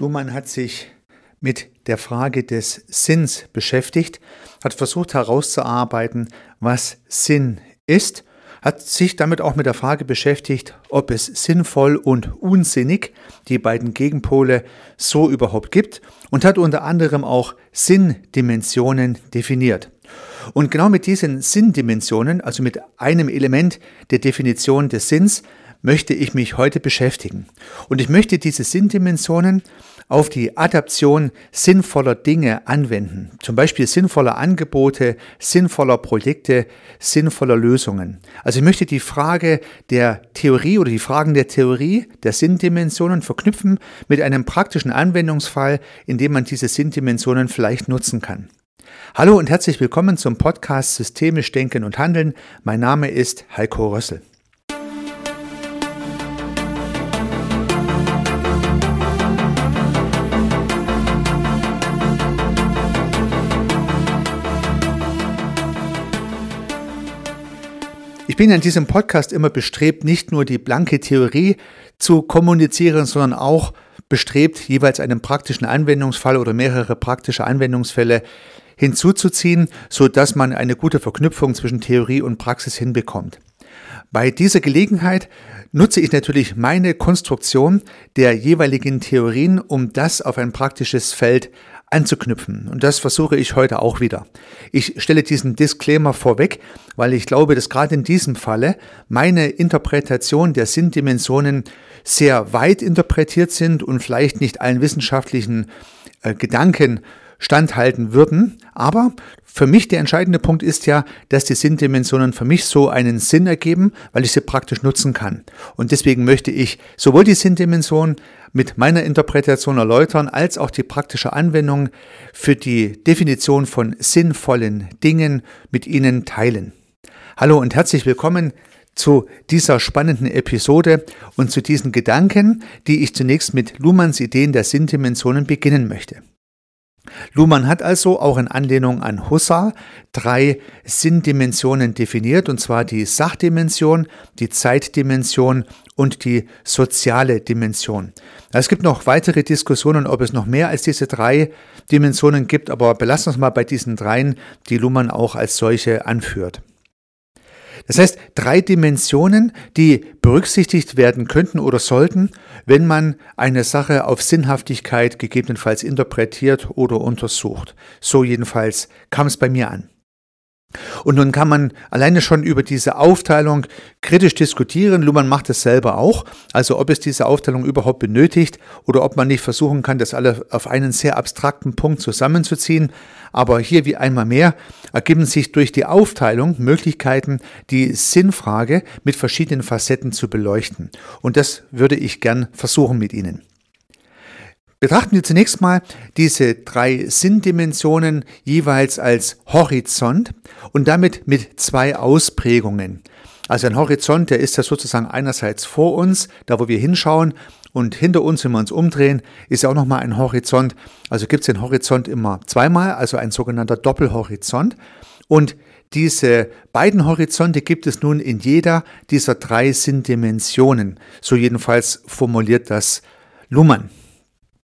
Luhmann hat sich mit der Frage des Sinns beschäftigt, hat versucht herauszuarbeiten, was Sinn ist, hat sich damit auch mit der Frage beschäftigt, ob es sinnvoll und unsinnig die beiden Gegenpole so überhaupt gibt und hat unter anderem auch Sinndimensionen definiert. Und genau mit diesen Sinndimensionen, also mit einem Element der Definition des Sinns, möchte ich mich heute beschäftigen. Und ich möchte diese Sinndimensionen auf die Adaption sinnvoller Dinge anwenden. Zum Beispiel sinnvoller Angebote, sinnvoller Projekte, sinnvoller Lösungen. Also ich möchte die Frage der Theorie oder die Fragen der Theorie der Sinndimensionen verknüpfen mit einem praktischen Anwendungsfall, in dem man diese Sinndimensionen vielleicht nutzen kann. Hallo und herzlich willkommen zum Podcast Systemisch Denken und Handeln. Mein Name ist Heiko Rössel. Bin in diesem Podcast immer bestrebt, nicht nur die blanke Theorie zu kommunizieren, sondern auch bestrebt, jeweils einen praktischen Anwendungsfall oder mehrere praktische Anwendungsfälle hinzuzuziehen, so dass man eine gute Verknüpfung zwischen Theorie und Praxis hinbekommt. Bei dieser Gelegenheit nutze ich natürlich meine Konstruktion der jeweiligen Theorien, um das auf ein praktisches Feld anzuknüpfen. Und das versuche ich heute auch wieder. Ich stelle diesen Disclaimer vorweg, weil ich glaube, dass gerade in diesem Falle meine Interpretation der Sinndimensionen sehr weit interpretiert sind und vielleicht nicht allen wissenschaftlichen äh, Gedanken standhalten würden. Aber für mich der entscheidende Punkt ist ja, dass die Sinndimensionen für mich so einen Sinn ergeben, weil ich sie praktisch nutzen kann. Und deswegen möchte ich sowohl die Sinndimension mit meiner Interpretation erläutern, als auch die praktische Anwendung für die Definition von sinnvollen Dingen mit Ihnen teilen. Hallo und herzlich willkommen zu dieser spannenden Episode und zu diesen Gedanken, die ich zunächst mit Luhmanns Ideen der Sinndimensionen beginnen möchte. Luhmann hat also auch in Anlehnung an Husserl drei Sinndimensionen definiert, und zwar die Sachdimension, die Zeitdimension und die soziale Dimension. Es gibt noch weitere Diskussionen, ob es noch mehr als diese drei Dimensionen gibt, aber belassen wir uns mal bei diesen dreien, die Luhmann auch als solche anführt. Das heißt, drei Dimensionen, die berücksichtigt werden könnten oder sollten, wenn man eine Sache auf Sinnhaftigkeit gegebenenfalls interpretiert oder untersucht. So jedenfalls kam es bei mir an. Und nun kann man alleine schon über diese Aufteilung kritisch diskutieren. Luhmann macht es selber auch. Also ob es diese Aufteilung überhaupt benötigt oder ob man nicht versuchen kann, das alle auf einen sehr abstrakten Punkt zusammenzuziehen. Aber hier wie einmal mehr ergeben sich durch die Aufteilung Möglichkeiten, die Sinnfrage mit verschiedenen Facetten zu beleuchten. Und das würde ich gern versuchen mit Ihnen. Betrachten wir zunächst mal diese drei Sinndimensionen jeweils als Horizont und damit mit zwei Ausprägungen. Also ein Horizont, der ist ja sozusagen einerseits vor uns, da wo wir hinschauen, und hinter uns, wenn wir uns umdrehen, ist ja auch nochmal ein Horizont. Also gibt es den Horizont immer zweimal, also ein sogenannter Doppelhorizont. Und diese beiden Horizonte gibt es nun in jeder dieser drei Sinndimensionen. So jedenfalls formuliert das Luhmann.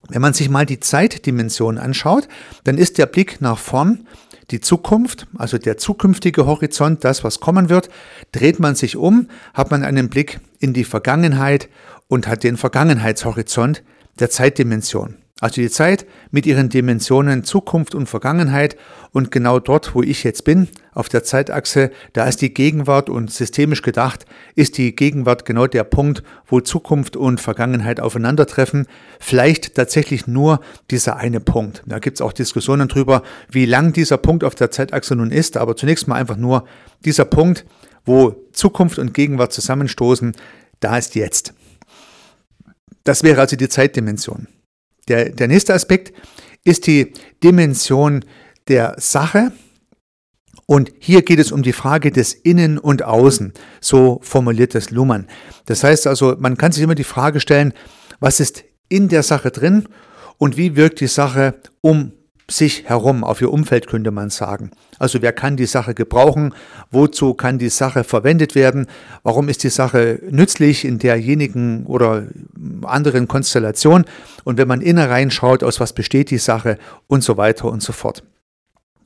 Wenn man sich mal die Zeitdimension anschaut, dann ist der Blick nach vorn die Zukunft, also der zukünftige Horizont, das, was kommen wird. Dreht man sich um, hat man einen Blick in die Vergangenheit und hat den Vergangenheitshorizont der Zeitdimension. Also die Zeit mit ihren Dimensionen Zukunft und Vergangenheit und genau dort, wo ich jetzt bin, auf der Zeitachse, da ist die Gegenwart und systemisch gedacht ist die Gegenwart genau der Punkt, wo Zukunft und Vergangenheit aufeinandertreffen. Vielleicht tatsächlich nur dieser eine Punkt. Da gibt es auch Diskussionen drüber, wie lang dieser Punkt auf der Zeitachse nun ist, aber zunächst mal einfach nur dieser Punkt, wo Zukunft und Gegenwart zusammenstoßen, da ist jetzt. Das wäre also die Zeitdimension. Der, der nächste Aspekt ist die Dimension der Sache. Und hier geht es um die Frage des Innen und Außen. So formuliert das Luhmann. Das heißt also, man kann sich immer die Frage stellen, was ist in der Sache drin und wie wirkt die Sache um sich herum, auf ihr Umfeld könnte man sagen. Also wer kann die Sache gebrauchen? Wozu kann die Sache verwendet werden? Warum ist die Sache nützlich in derjenigen oder anderen Konstellation? Und wenn man inner reinschaut, aus was besteht die Sache und so weiter und so fort.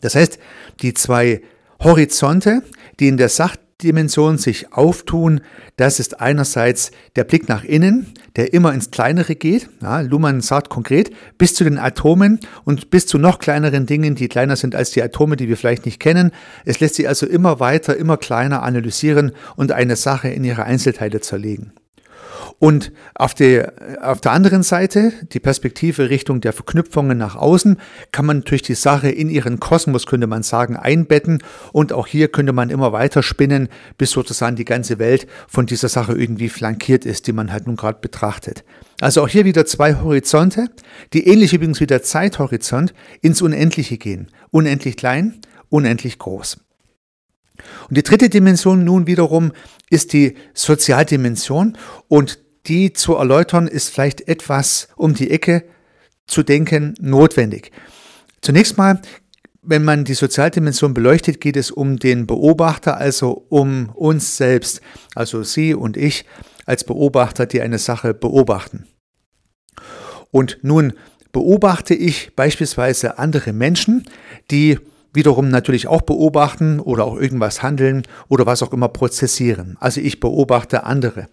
Das heißt, die zwei Horizonte, die in der Sach Dimensionen sich auftun. Das ist einerseits der Blick nach innen, der immer ins Kleinere geht. Ja, Luhmann sagt konkret, bis zu den Atomen und bis zu noch kleineren Dingen, die kleiner sind als die Atome, die wir vielleicht nicht kennen. Es lässt sich also immer weiter, immer kleiner analysieren und eine Sache in ihre Einzelteile zerlegen. Und auf, die, auf der anderen Seite, die Perspektive Richtung der Verknüpfungen nach außen, kann man natürlich die Sache in ihren Kosmos, könnte man sagen, einbetten. Und auch hier könnte man immer weiter spinnen, bis sozusagen die ganze Welt von dieser Sache irgendwie flankiert ist, die man halt nun gerade betrachtet. Also auch hier wieder zwei Horizonte, die ähnlich übrigens wie der Zeithorizont ins Unendliche gehen. Unendlich klein, unendlich groß. Und die dritte Dimension nun wiederum ist die Sozialdimension und die zu erläutern, ist vielleicht etwas um die Ecke zu denken notwendig. Zunächst mal, wenn man die Sozialdimension beleuchtet, geht es um den Beobachter, also um uns selbst, also Sie und ich als Beobachter, die eine Sache beobachten. Und nun beobachte ich beispielsweise andere Menschen, die wiederum natürlich auch beobachten oder auch irgendwas handeln oder was auch immer prozessieren. Also ich beobachte andere.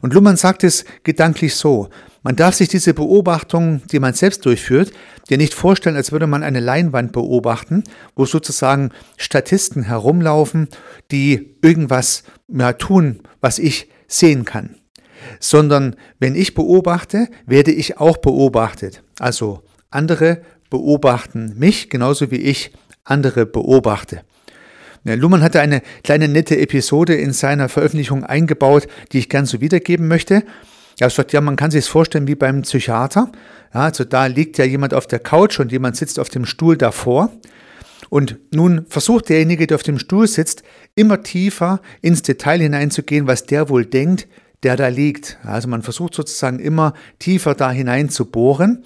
Und Luhmann sagt es gedanklich so, man darf sich diese Beobachtung, die man selbst durchführt, dir nicht vorstellen, als würde man eine Leinwand beobachten, wo sozusagen Statisten herumlaufen, die irgendwas ja, tun, was ich sehen kann. Sondern wenn ich beobachte, werde ich auch beobachtet. Also andere beobachten mich genauso wie ich andere beobachte. Luhmann hatte eine kleine nette Episode in seiner Veröffentlichung eingebaut, die ich gern so wiedergeben möchte. Er sagt, ja, man kann sich es vorstellen wie beim Psychiater. Ja, also da liegt ja jemand auf der Couch und jemand sitzt auf dem Stuhl davor. Und nun versucht derjenige, der auf dem Stuhl sitzt, immer tiefer ins Detail hineinzugehen, was der wohl denkt, der da liegt. Also man versucht sozusagen immer tiefer da hinein zu bohren.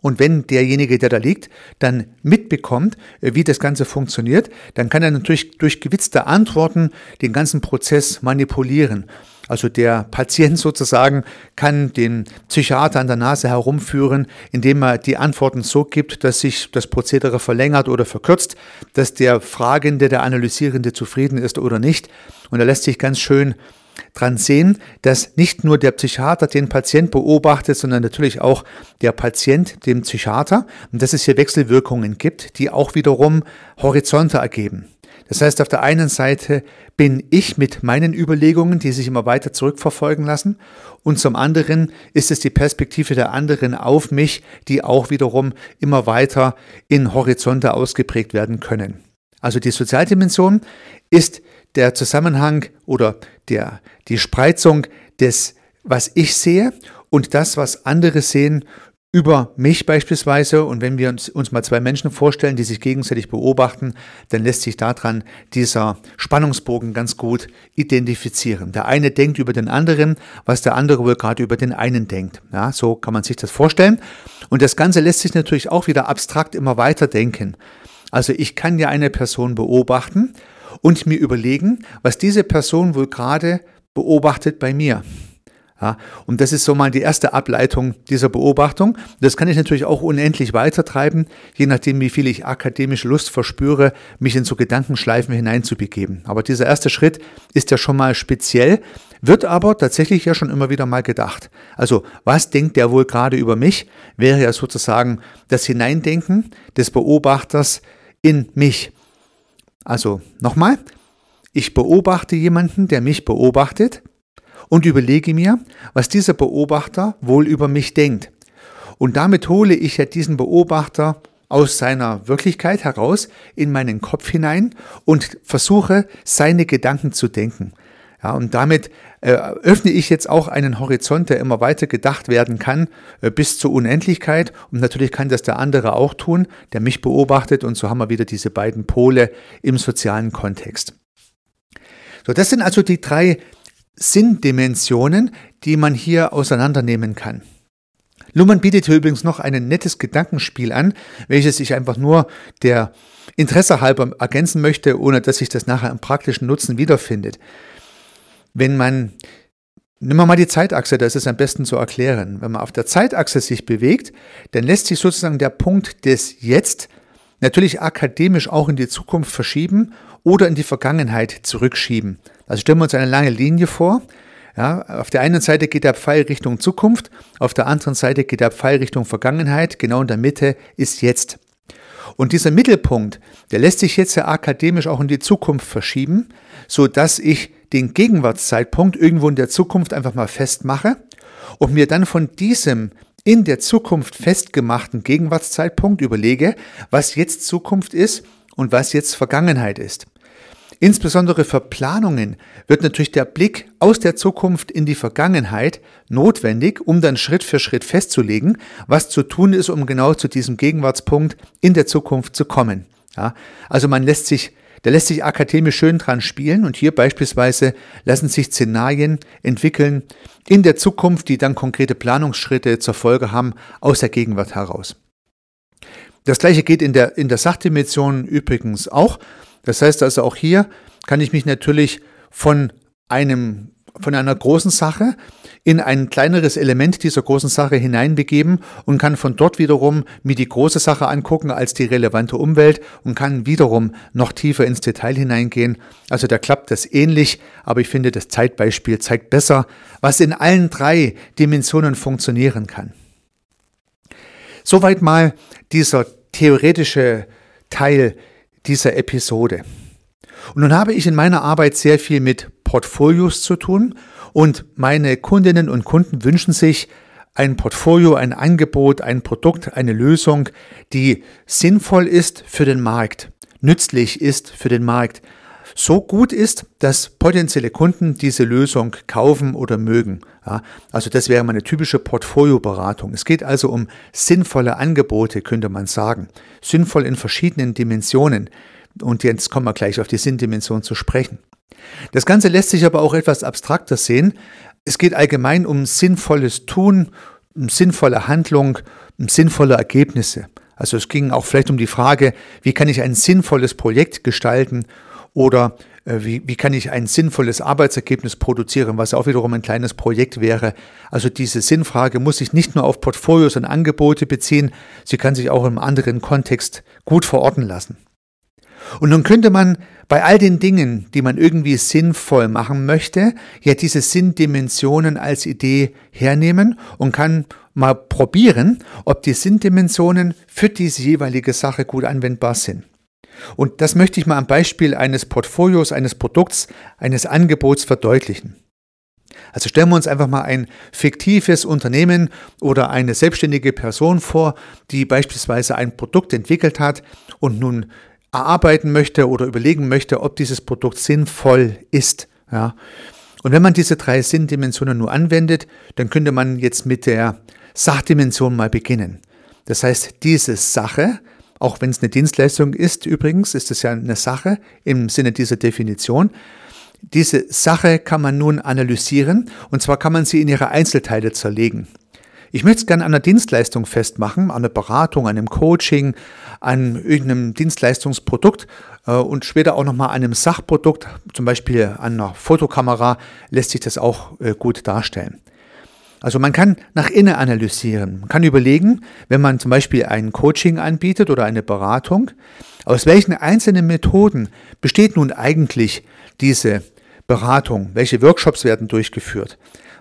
Und wenn derjenige, der da liegt, dann mitbekommt, äh, wie das Ganze funktioniert, dann kann er natürlich durch gewitzte Antworten den ganzen Prozess manipulieren. Also der Patient sozusagen kann den Psychiater an der Nase herumführen, indem er die Antworten so gibt, dass sich das Prozedere verlängert oder verkürzt, dass der Fragende, der Analysierende zufrieden ist oder nicht. Und er lässt sich ganz schön dran sehen, dass nicht nur der Psychiater den Patient beobachtet, sondern natürlich auch der Patient den Psychiater und dass es hier Wechselwirkungen gibt, die auch wiederum Horizonte ergeben. Das heißt, auf der einen Seite bin ich mit meinen Überlegungen, die sich immer weiter zurückverfolgen lassen, und zum anderen ist es die Perspektive der anderen auf mich, die auch wiederum immer weiter in Horizonte ausgeprägt werden können. Also die Sozialdimension ist der Zusammenhang oder der, die Spreizung des, was ich sehe und das, was andere sehen über mich beispielsweise. Und wenn wir uns, uns mal zwei Menschen vorstellen, die sich gegenseitig beobachten, dann lässt sich daran dieser Spannungsbogen ganz gut identifizieren. Der eine denkt über den anderen, was der andere wohl gerade über den einen denkt. Ja, so kann man sich das vorstellen. Und das Ganze lässt sich natürlich auch wieder abstrakt immer weiter denken. Also ich kann ja eine Person beobachten und mir überlegen, was diese Person wohl gerade beobachtet bei mir. Ja, und das ist so mal die erste Ableitung dieser Beobachtung. Das kann ich natürlich auch unendlich weitertreiben, je nachdem, wie viel ich akademische Lust verspüre, mich in so Gedankenschleifen hineinzubegeben. Aber dieser erste Schritt ist ja schon mal speziell, wird aber tatsächlich ja schon immer wieder mal gedacht. Also, was denkt der wohl gerade über mich? Wäre ja sozusagen das Hineindenken des Beobachters in mich. Also nochmal, ich beobachte jemanden, der mich beobachtet und überlege mir, was dieser Beobachter wohl über mich denkt. Und damit hole ich ja diesen Beobachter aus seiner Wirklichkeit heraus in meinen Kopf hinein und versuche, seine Gedanken zu denken. Ja, und damit äh, öffne ich jetzt auch einen Horizont, der immer weiter gedacht werden kann, äh, bis zur Unendlichkeit. Und natürlich kann das der andere auch tun, der mich beobachtet. Und so haben wir wieder diese beiden Pole im sozialen Kontext. So, das sind also die drei Sinndimensionen, die man hier auseinandernehmen kann. Luhmann bietet hier übrigens noch ein nettes Gedankenspiel an, welches ich einfach nur der Interesse halber ergänzen möchte, ohne dass sich das nachher im praktischen Nutzen wiederfindet. Wenn man, wir mal die Zeitachse, das ist am besten zu erklären. Wenn man auf der Zeitachse sich bewegt, dann lässt sich sozusagen der Punkt des Jetzt natürlich akademisch auch in die Zukunft verschieben oder in die Vergangenheit zurückschieben. Also stellen wir uns eine lange Linie vor. Ja, auf der einen Seite geht der Pfeil Richtung Zukunft, auf der anderen Seite geht der Pfeil Richtung Vergangenheit, genau in der Mitte ist jetzt. Und dieser Mittelpunkt, der lässt sich jetzt ja akademisch auch in die Zukunft verschieben, so dass ich den Gegenwartszeitpunkt irgendwo in der Zukunft einfach mal festmache und mir dann von diesem in der Zukunft festgemachten Gegenwartszeitpunkt überlege, was jetzt Zukunft ist und was jetzt Vergangenheit ist. Insbesondere für Planungen wird natürlich der Blick aus der Zukunft in die Vergangenheit notwendig, um dann Schritt für Schritt festzulegen, was zu tun ist, um genau zu diesem Gegenwartspunkt in der Zukunft zu kommen. Ja, also man lässt sich, da lässt sich akademisch schön dran spielen und hier beispielsweise lassen sich Szenarien entwickeln in der Zukunft, die dann konkrete Planungsschritte zur Folge haben aus der Gegenwart heraus. Das gleiche geht in der, in der Sachdimension übrigens auch. Das heißt also auch hier kann ich mich natürlich von einem von einer großen Sache in ein kleineres Element dieser großen Sache hineinbegeben und kann von dort wiederum mir die große Sache angucken als die relevante Umwelt und kann wiederum noch tiefer ins Detail hineingehen. Also da klappt das ähnlich, aber ich finde, das Zeitbeispiel zeigt besser, was in allen drei Dimensionen funktionieren kann. Soweit mal dieser theoretische Teil dieser Episode. Und nun habe ich in meiner Arbeit sehr viel mit Portfolios zu tun und meine Kundinnen und Kunden wünschen sich ein Portfolio, ein Angebot, ein Produkt, eine Lösung, die sinnvoll ist für den Markt, nützlich ist für den Markt, so gut ist, dass potenzielle Kunden diese Lösung kaufen oder mögen. Ja, also das wäre meine typische Portfolioberatung. Es geht also um sinnvolle Angebote, könnte man sagen. Sinnvoll in verschiedenen Dimensionen. Und jetzt kommen wir gleich auf die Sinndimension zu sprechen. Das Ganze lässt sich aber auch etwas abstrakter sehen. Es geht allgemein um sinnvolles Tun, um sinnvolle Handlung, um sinnvolle Ergebnisse. Also es ging auch vielleicht um die Frage, wie kann ich ein sinnvolles Projekt gestalten oder äh, wie, wie kann ich ein sinnvolles Arbeitsergebnis produzieren, was auch wiederum ein kleines Projekt wäre. Also diese Sinnfrage muss sich nicht nur auf Portfolios und Angebote beziehen, sie kann sich auch im anderen Kontext gut verorten lassen. Und nun könnte man bei all den Dingen, die man irgendwie sinnvoll machen möchte, ja diese Sinndimensionen als Idee hernehmen und kann mal probieren, ob die Sinndimensionen für diese jeweilige Sache gut anwendbar sind. Und das möchte ich mal am Beispiel eines Portfolios, eines Produkts, eines Angebots verdeutlichen. Also stellen wir uns einfach mal ein fiktives Unternehmen oder eine selbstständige Person vor, die beispielsweise ein Produkt entwickelt hat und nun erarbeiten möchte oder überlegen möchte, ob dieses Produkt sinnvoll ist. Ja. Und wenn man diese drei Sinndimensionen nur anwendet, dann könnte man jetzt mit der Sachdimension mal beginnen. Das heißt, diese Sache auch wenn es eine Dienstleistung ist, übrigens, ist es ja eine Sache im Sinne dieser Definition. Diese Sache kann man nun analysieren und zwar kann man sie in ihre Einzelteile zerlegen. Ich möchte es gerne an einer Dienstleistung festmachen, an einer Beratung, an einem Coaching, an irgendeinem Dienstleistungsprodukt äh, und später auch nochmal an einem Sachprodukt, zum Beispiel an einer Fotokamera, lässt sich das auch äh, gut darstellen. Also man kann nach innen analysieren. Man kann überlegen, wenn man zum Beispiel ein Coaching anbietet oder eine Beratung, aus welchen einzelnen Methoden besteht nun eigentlich diese Beratung? Welche Workshops werden durchgeführt?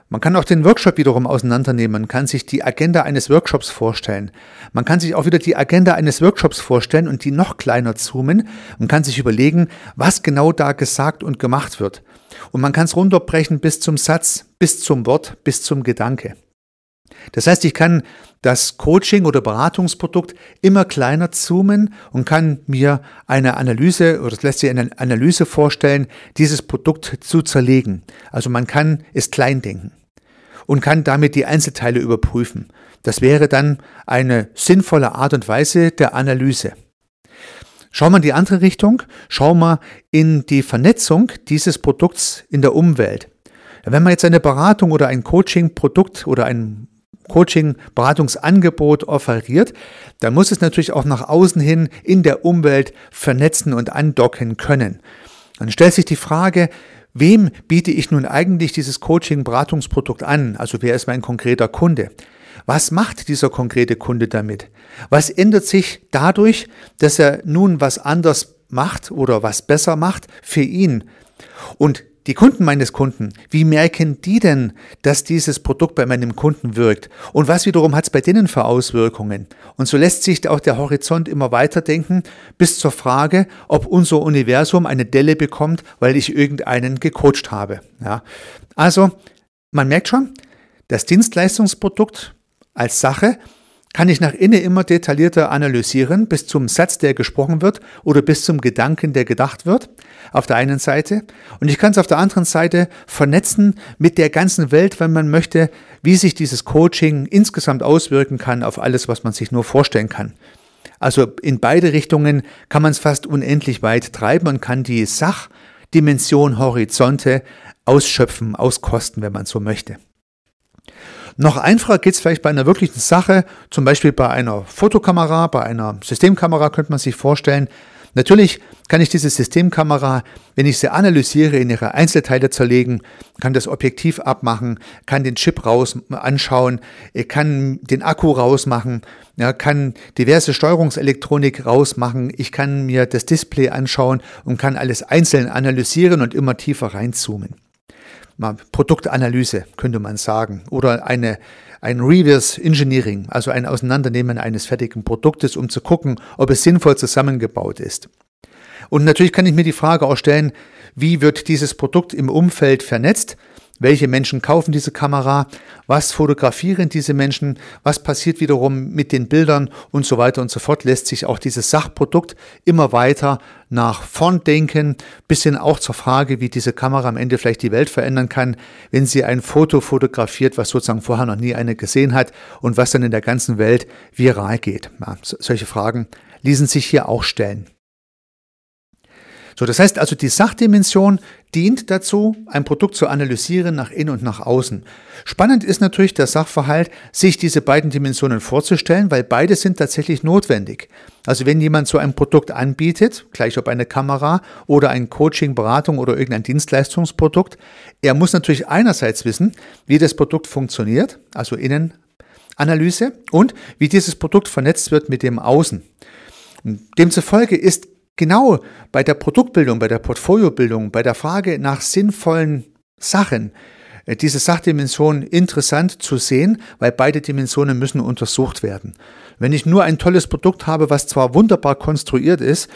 Man kann auch den Workshop wiederum auseinandernehmen. Man kann sich die Agenda eines Workshops vorstellen. Man kann sich auch wieder die Agenda eines Workshops vorstellen und die noch kleiner zoomen und kann sich überlegen, was genau da gesagt und gemacht wird. Und man kann es runterbrechen bis zum Satz, bis zum Wort, bis zum Gedanke. Das heißt, ich kann das Coaching oder Beratungsprodukt immer kleiner zoomen und kann mir eine Analyse oder es lässt sich eine Analyse vorstellen, dieses Produkt zu zerlegen. Also man kann es klein denken und kann damit die Einzelteile überprüfen. Das wäre dann eine sinnvolle Art und Weise der Analyse. Schauen wir in die andere Richtung, schauen wir in die Vernetzung dieses Produkts in der Umwelt. Wenn man jetzt eine Beratung oder ein Coaching-Produkt oder ein Coaching, Beratungsangebot offeriert, dann muss es natürlich auch nach außen hin in der Umwelt vernetzen und andocken können. Dann stellt sich die Frage, wem biete ich nun eigentlich dieses Coaching-Beratungsprodukt an? Also wer ist mein konkreter Kunde? Was macht dieser konkrete Kunde damit? Was ändert sich dadurch, dass er nun was anders macht oder was besser macht für ihn? Und die Kunden meines Kunden, wie merken die denn, dass dieses Produkt bei meinem Kunden wirkt? Und was wiederum hat es bei denen für Auswirkungen? Und so lässt sich auch der Horizont immer weiter denken, bis zur Frage, ob unser Universum eine Delle bekommt, weil ich irgendeinen gecoacht habe. Ja. Also, man merkt schon, das Dienstleistungsprodukt als Sache kann ich nach innen immer detaillierter analysieren, bis zum Satz, der gesprochen wird oder bis zum Gedanken, der gedacht wird, auf der einen Seite. Und ich kann es auf der anderen Seite vernetzen mit der ganzen Welt, wenn man möchte, wie sich dieses Coaching insgesamt auswirken kann auf alles, was man sich nur vorstellen kann. Also in beide Richtungen kann man es fast unendlich weit treiben und kann die Sachdimension Horizonte ausschöpfen, auskosten, wenn man so möchte. Noch einfacher geht es vielleicht bei einer wirklichen Sache, zum Beispiel bei einer Fotokamera, bei einer Systemkamera könnte man sich vorstellen. Natürlich kann ich diese Systemkamera, wenn ich sie analysiere, in ihre Einzelteile zerlegen, kann das Objektiv abmachen, kann den Chip raus anschauen, kann den Akku rausmachen, ja, kann diverse Steuerungselektronik rausmachen, ich kann mir das Display anschauen und kann alles einzeln analysieren und immer tiefer reinzoomen mal Produktanalyse, könnte man sagen, oder eine, ein Reverse Engineering, also ein Auseinandernehmen eines fertigen Produktes, um zu gucken, ob es sinnvoll zusammengebaut ist. Und natürlich kann ich mir die Frage auch stellen, wie wird dieses Produkt im Umfeld vernetzt? Welche Menschen kaufen diese Kamera? Was fotografieren diese Menschen? Was passiert wiederum mit den Bildern und so weiter und so fort? Lässt sich auch dieses Sachprodukt immer weiter nach vorn denken, bis hin auch zur Frage, wie diese Kamera am Ende vielleicht die Welt verändern kann, wenn sie ein Foto fotografiert, was sozusagen vorher noch nie eine gesehen hat und was dann in der ganzen Welt viral geht. Ja, solche Fragen ließen sich hier auch stellen. So, das heißt also, die Sachdimension dient dazu, ein Produkt zu analysieren nach innen und nach außen. Spannend ist natürlich der Sachverhalt, sich diese beiden Dimensionen vorzustellen, weil beide sind tatsächlich notwendig. Also wenn jemand so ein Produkt anbietet, gleich ob eine Kamera oder ein Coaching, Beratung oder irgendein Dienstleistungsprodukt, er muss natürlich einerseits wissen, wie das Produkt funktioniert, also Innenanalyse und wie dieses Produkt vernetzt wird mit dem Außen. Demzufolge ist genau bei der Produktbildung, bei der Portfoliobildung, bei der Frage nach sinnvollen Sachen, äh, diese Sachdimension interessant zu sehen, weil beide Dimensionen müssen untersucht werden. Wenn ich nur ein tolles Produkt habe, was zwar wunderbar konstruiert ist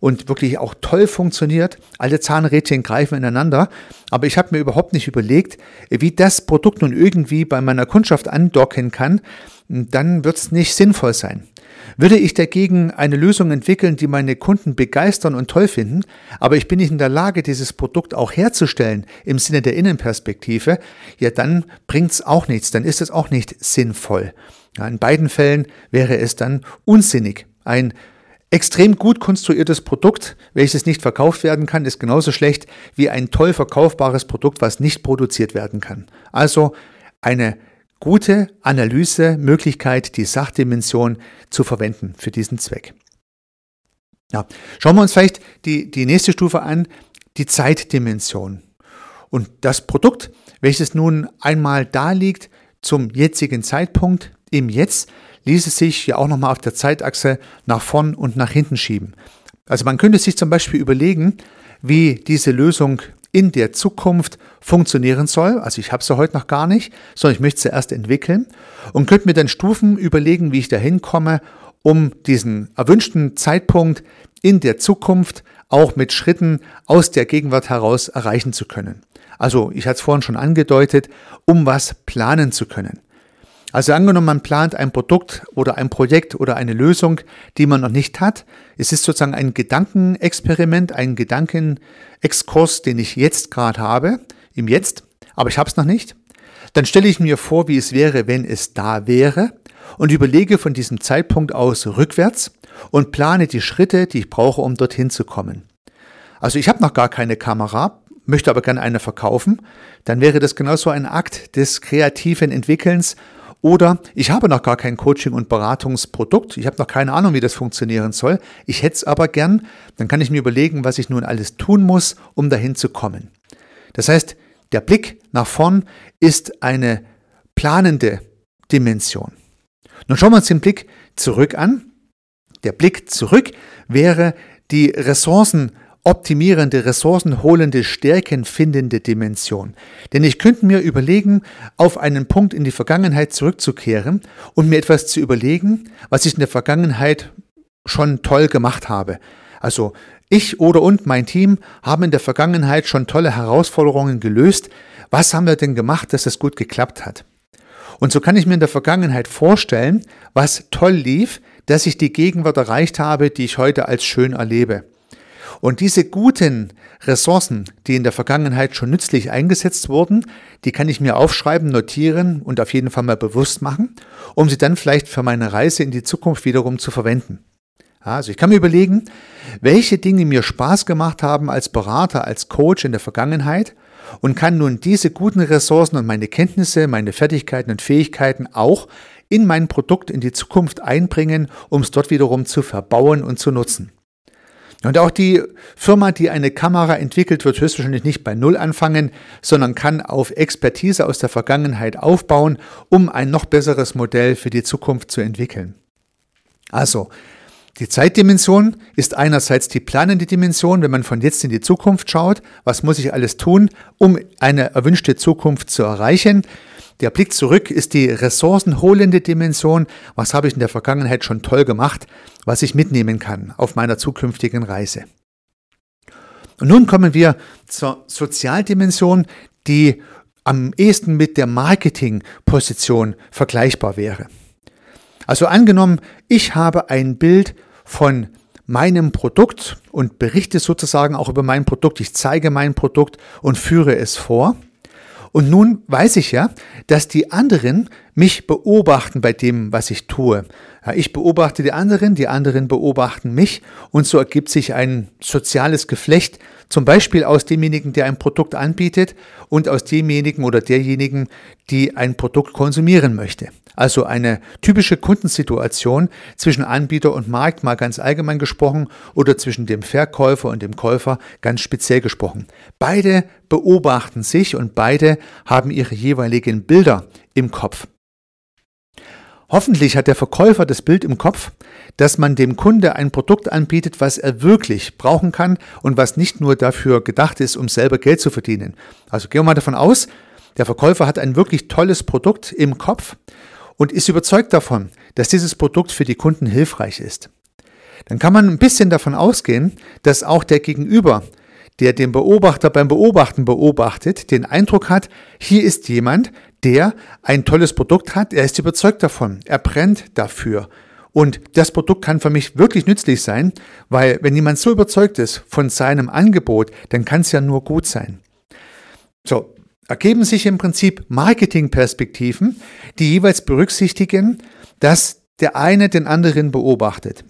und wirklich auch toll funktioniert, alle Zahnrädchen greifen ineinander, aber ich habe mir überhaupt nicht überlegt, wie das Produkt nun irgendwie bei meiner Kundschaft andocken kann, dann wird es nicht sinnvoll sein. Würde ich dagegen eine Lösung entwickeln, die meine Kunden begeistern und toll finden, aber ich bin nicht in der Lage, dieses Produkt auch herzustellen im Sinne der Innenperspektive, ja, dann bringt es auch nichts, dann ist es auch nicht sinnvoll. Ja, in beiden Fällen wäre es dann unsinnig. Ein extrem gut konstruiertes Produkt, welches nicht verkauft werden kann, ist genauso schlecht wie ein toll verkaufbares Produkt, was nicht produziert werden kann. Also eine gute Analysemöglichkeit, die Sachdimension zu verwenden für diesen Zweck. Ja, schauen wir uns vielleicht die, die nächste Stufe an, die Zeitdimension. Und das Produkt, welches nun einmal da liegt zum jetzigen Zeitpunkt, im Jetzt, ließe sich ja auch nochmal auf der Zeitachse nach vorn und nach hinten schieben. Also man könnte sich zum Beispiel überlegen, wie diese Lösung in der Zukunft funktionieren soll. Also ich habe sie heute noch gar nicht, sondern ich möchte sie erst entwickeln und könnte mir dann Stufen überlegen, wie ich dahin komme, um diesen erwünschten Zeitpunkt in der Zukunft auch mit Schritten aus der Gegenwart heraus erreichen zu können. Also ich hatte es vorhin schon angedeutet, um was planen zu können. Also angenommen, man plant ein Produkt oder ein Projekt oder eine Lösung, die man noch nicht hat. Es ist sozusagen ein Gedankenexperiment, ein Gedankenexkurs, den ich jetzt gerade habe, im Jetzt, aber ich habe es noch nicht. Dann stelle ich mir vor, wie es wäre, wenn es da wäre und überlege von diesem Zeitpunkt aus rückwärts und plane die Schritte, die ich brauche, um dorthin zu kommen. Also ich habe noch gar keine Kamera, möchte aber gerne eine verkaufen. Dann wäre das genauso ein Akt des kreativen Entwickelns Oder ich habe noch gar kein Coaching- und Beratungsprodukt. Ich habe noch keine Ahnung, wie das funktionieren soll. Ich hätte es aber gern. Dann kann ich mir überlegen, was ich nun alles tun muss, um dahin zu kommen. Das heißt, der Blick nach vorn ist eine planende Dimension. Nun schauen wir uns den Blick zurück an. Der Blick zurück wäre die Ressourcen optimierende, ressourcenholende, stärkenfindende Dimension. Denn ich könnte mir überlegen, auf einen Punkt in die Vergangenheit zurückzukehren und mir etwas zu überlegen, was ich in der Vergangenheit schon toll gemacht habe. Also ich oder und mein Team haben in der Vergangenheit schon tolle Herausforderungen gelöst. Was haben wir denn gemacht, dass es gut geklappt hat? Und so kann ich mir in der Vergangenheit vorstellen, was toll lief, dass ich die Gegenwart erreicht habe, die ich heute als schön erlebe. Und diese guten Ressourcen, die in der Vergangenheit schon nützlich eingesetzt wurden, die kann ich mir aufschreiben, notieren und auf jeden Fall mal bewusst machen, um sie dann vielleicht für meine Reise in die Zukunft wiederum zu verwenden. Also ich kann mir überlegen, welche Dinge mir Spaß gemacht haben als Berater, als Coach in der Vergangenheit und kann nun diese guten Ressourcen und meine Kenntnisse, meine Fertigkeiten und Fähigkeiten auch in mein Produkt in die Zukunft einbringen, um es dort wiederum zu verbauen und zu nutzen. Und auch die Firma, die eine Kamera entwickelt, wird höchstwahrscheinlich nicht bei Null anfangen, sondern kann auf Expertise aus der Vergangenheit aufbauen, um ein noch besseres Modell für die Zukunft zu entwickeln. Also, die Zeitdimension ist einerseits die planende Dimension, wenn man von jetzt in die Zukunft schaut, was muss ich alles tun, um eine erwünschte Zukunft zu erreichen. Der Blick zurück ist die ressourcenholende Dimension. Was habe ich in der Vergangenheit schon toll gemacht, was ich mitnehmen kann auf meiner zukünftigen Reise. Und nun kommen wir zur Sozialdimension, die am ehesten mit der Marketingposition vergleichbar wäre. Also angenommen, ich habe ein Bild von meinem Produkt und berichte sozusagen auch über mein Produkt. Ich zeige mein Produkt und führe es vor. Und nun weiß ich ja, dass die anderen mich beobachten bei dem, was ich tue. Ja, ich beobachte die anderen, die anderen beobachten mich und so ergibt sich ein soziales Geflecht, zum Beispiel aus demjenigen, der ein Produkt anbietet und aus demjenigen oder derjenigen, die ein Produkt konsumieren möchte. Also eine typische Kundensituation zwischen Anbieter und Markt, mal ganz allgemein gesprochen, oder zwischen dem Verkäufer und dem Käufer ganz speziell gesprochen. Beide beobachten sich und beide haben ihre jeweiligen Bilder im Kopf. Hoffentlich hat der Verkäufer das Bild im Kopf, dass man dem Kunde ein Produkt anbietet, was er wirklich brauchen kann und was nicht nur dafür gedacht ist, um selber Geld zu verdienen. Also gehen wir mal davon aus, der Verkäufer hat ein wirklich tolles Produkt im Kopf und ist überzeugt davon, dass dieses Produkt für die Kunden hilfreich ist. Dann kann man ein bisschen davon ausgehen, dass auch der Gegenüber, der den Beobachter beim Beobachten beobachtet, den Eindruck hat, hier ist jemand, der ein tolles Produkt hat, er ist überzeugt davon, er brennt dafür. Und das Produkt kann für mich wirklich nützlich sein, weil wenn jemand so überzeugt ist von seinem Angebot, dann kann es ja nur gut sein. So, ergeben sich im Prinzip Marketingperspektiven, die jeweils berücksichtigen, dass der eine den anderen beobachtet.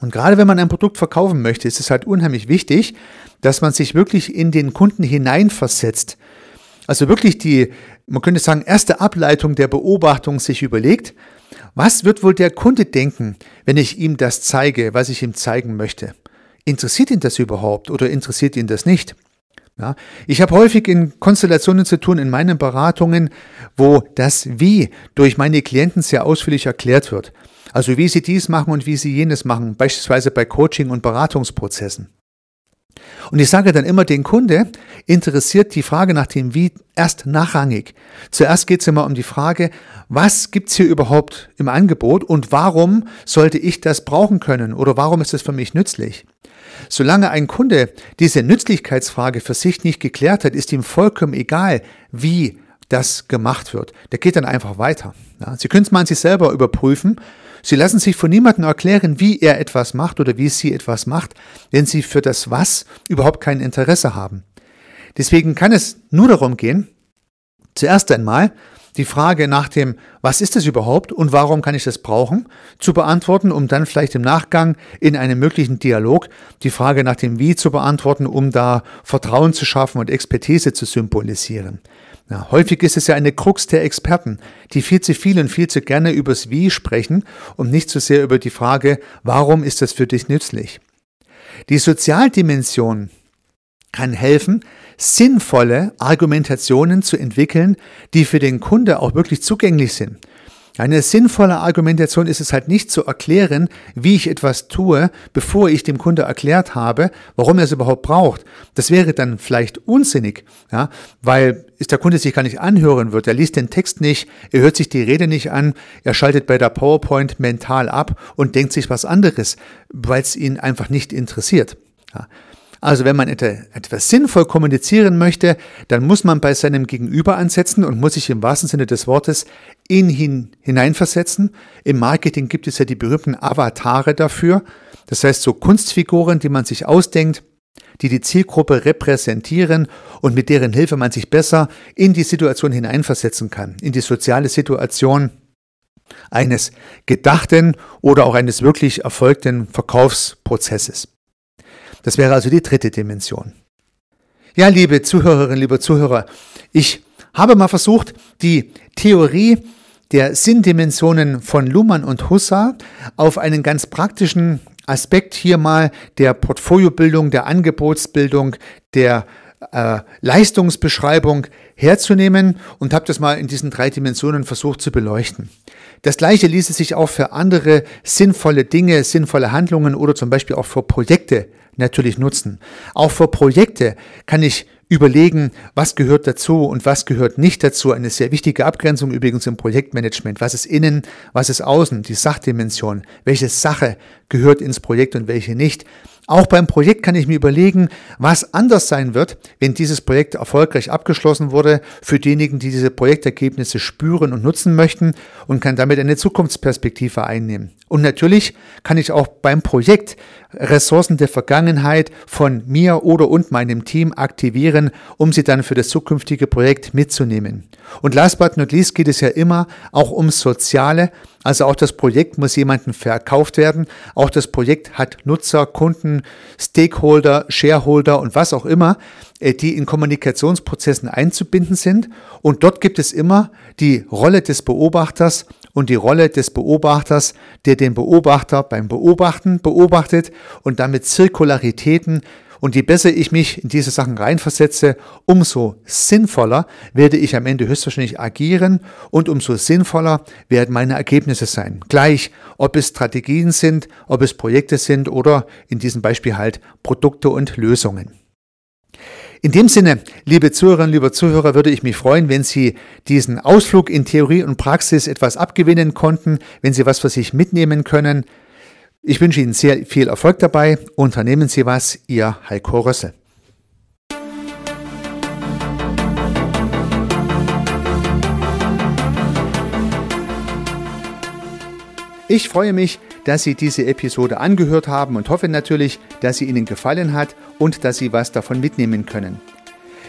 Und gerade wenn man ein Produkt verkaufen möchte, ist es halt unheimlich wichtig, dass man sich wirklich in den Kunden hineinversetzt. Also wirklich die, man könnte sagen, erste Ableitung der Beobachtung sich überlegt, was wird wohl der Kunde denken, wenn ich ihm das zeige, was ich ihm zeigen möchte? Interessiert ihn das überhaupt oder interessiert ihn das nicht? Ja, ich habe häufig in Konstellationen zu tun in meinen Beratungen, wo das Wie durch meine Klienten sehr ausführlich erklärt wird. Also wie sie dies machen und wie sie jenes machen, beispielsweise bei Coaching- und Beratungsprozessen. Und ich sage dann immer, den Kunde interessiert die Frage nach dem Wie erst nachrangig. Zuerst geht es immer um die Frage, was gibt es hier überhaupt im Angebot und warum sollte ich das brauchen können oder warum ist es für mich nützlich? Solange ein Kunde diese Nützlichkeitsfrage für sich nicht geklärt hat, ist ihm vollkommen egal, wie das gemacht wird. Der geht dann einfach weiter. Ja, Sie können es mal an sich selber überprüfen. Sie lassen sich von niemandem erklären, wie er etwas macht oder wie sie etwas macht, wenn sie für das Was überhaupt kein Interesse haben. Deswegen kann es nur darum gehen, zuerst einmal die Frage nach dem, was ist es überhaupt und warum kann ich das brauchen, zu beantworten, um dann vielleicht im Nachgang in einem möglichen Dialog die Frage nach dem Wie zu beantworten, um da Vertrauen zu schaffen und Expertise zu symbolisieren. Ja, häufig ist es ja eine Krux der Experten, die viel zu viel und viel zu gerne übers Wie sprechen und nicht so sehr über die Frage, warum ist das für dich nützlich? Die Sozialdimension kann helfen, sinnvolle Argumentationen zu entwickeln, die für den Kunde auch wirklich zugänglich sind. Eine sinnvolle Argumentation ist es halt nicht zu erklären, wie ich etwas tue, bevor ich dem Kunde erklärt habe, warum er es überhaupt braucht. Das wäre dann vielleicht unsinnig, ja, weil es der Kunde sich gar nicht anhören wird. Er liest den Text nicht, er hört sich die Rede nicht an, er schaltet bei der PowerPoint mental ab und denkt sich was anderes, weil es ihn einfach nicht interessiert. Ja. Also wenn man etwas sinnvoll kommunizieren möchte, dann muss man bei seinem Gegenüber ansetzen und muss sich im wahrsten Sinne des Wortes in ihn hineinversetzen. Im Marketing gibt es ja die berühmten Avatare dafür. Das heißt so Kunstfiguren, die man sich ausdenkt, die die Zielgruppe repräsentieren und mit deren Hilfe man sich besser in die Situation hineinversetzen kann, in die soziale Situation eines gedachten oder auch eines wirklich erfolgten Verkaufsprozesses. Das wäre also die dritte Dimension. Ja, liebe Zuhörerinnen, liebe Zuhörer, ich habe mal versucht, die Theorie der Sinndimensionen von Luhmann und Husserl auf einen ganz praktischen Aspekt hier mal der Portfoliobildung, der Angebotsbildung, der äh, Leistungsbeschreibung herzunehmen und habe das mal in diesen drei Dimensionen versucht zu beleuchten. Das gleiche ließe sich auch für andere sinnvolle Dinge, sinnvolle Handlungen oder zum Beispiel auch für Projekte natürlich nutzen. Auch für Projekte kann ich überlegen, was gehört dazu und was gehört nicht dazu. Eine sehr wichtige Abgrenzung übrigens im Projektmanagement. Was ist innen, was ist außen, die Sachdimension. Welche Sache gehört ins Projekt und welche nicht. Auch beim Projekt kann ich mir überlegen, was anders sein wird, wenn dieses Projekt erfolgreich abgeschlossen wurde, für diejenigen, die diese Projektergebnisse spüren und nutzen möchten und kann damit eine Zukunftsperspektive einnehmen. Und natürlich kann ich auch beim Projekt Ressourcen der Vergangenheit von mir oder und meinem Team aktivieren, um sie dann für das zukünftige Projekt mitzunehmen. Und last but not least geht es ja immer auch ums Soziale. Also auch das Projekt muss jemandem verkauft werden. Auch das Projekt hat Nutzer, Kunden, Stakeholder, Shareholder und was auch immer, äh, die in Kommunikationsprozessen einzubinden sind. Und dort gibt es immer die Rolle des Beobachters und die Rolle des Beobachters, der den Beobachter beim Beobachten beobachtet und damit Zirkularitäten und je besser ich mich in diese Sachen reinversetze, umso sinnvoller werde ich am Ende höchstwahrscheinlich agieren und umso sinnvoller werden meine Ergebnisse sein. Gleich, ob es Strategien sind, ob es Projekte sind oder in diesem Beispiel halt Produkte und Lösungen. In dem Sinne, liebe Zuhörerinnen, liebe Zuhörer, würde ich mich freuen, wenn Sie diesen Ausflug in Theorie und Praxis etwas abgewinnen konnten, wenn Sie was für sich mitnehmen können. Ich wünsche Ihnen sehr viel Erfolg dabei. Unternehmen Sie was, Ihr Heiko Rössel. Ich freue mich, dass Sie diese Episode angehört haben und hoffe natürlich, dass sie Ihnen gefallen hat und dass Sie was davon mitnehmen können.